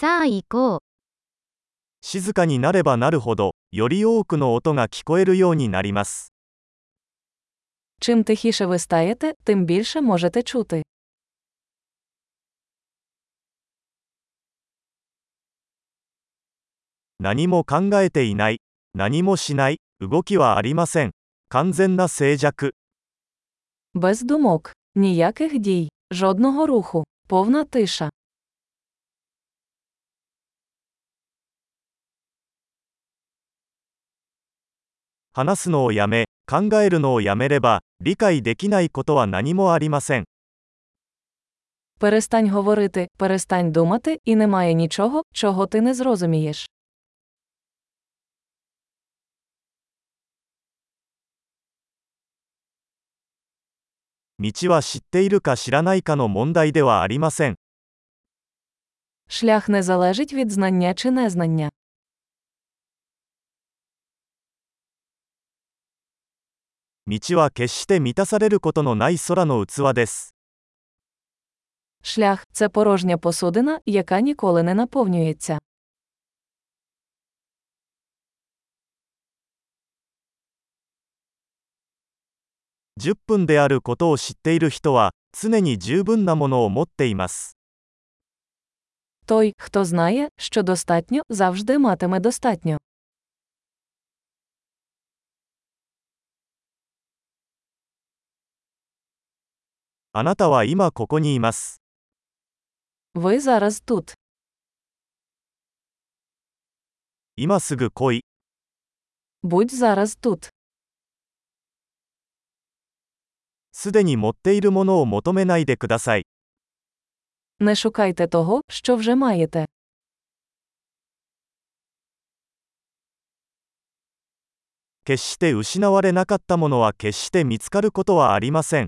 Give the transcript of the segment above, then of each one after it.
さあ行こう。静かになればなるほど、より多くの音が聞こえるようになります。 Чим тихіше ви стаєте, тим більше можете чути. 何も考えていない、何もしない、動きはありません。完全な静寂。 Без думок, ніяких дій, жодного руху, повна тиша. 話すのをやめ、考えるのをやめれば、理解できないことは何もありません。 Перестань говорити, перестань думати, і немає нічого, чого ти не зрозумієш. 道は知っているか知らないかの問題ではありません。 Шлях не залежить від знання чи незнання. 道は決して満たされることのない空の器です。 Шлях це порожня посудина, яка ніколи не наповнюється. 10分であることを知っている人は、常に十分なものを持っています。 Той, хто знає, що достатньо, завжди матиме достатньо. あなたは今ここにいます。 Ви зараз тут. 今すぐ来い。 Будь зараз тут. すでに持っているものを求めないでください。 Не шукайте того, що вже маєте. 決して失われなかったものは決して見つかることはありません。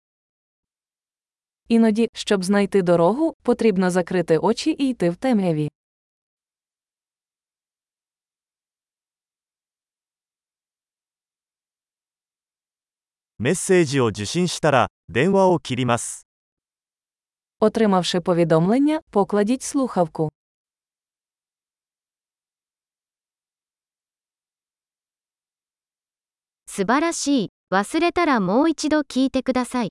Іноді, щоб знайти дорогу, потрібно закрити очі і йти в темряві. メッセージを受信したら、電話を切ります。 Отримавши повідомлення, покладіть слухавку. 素晴らしい。忘れたらもう一度聞いてください。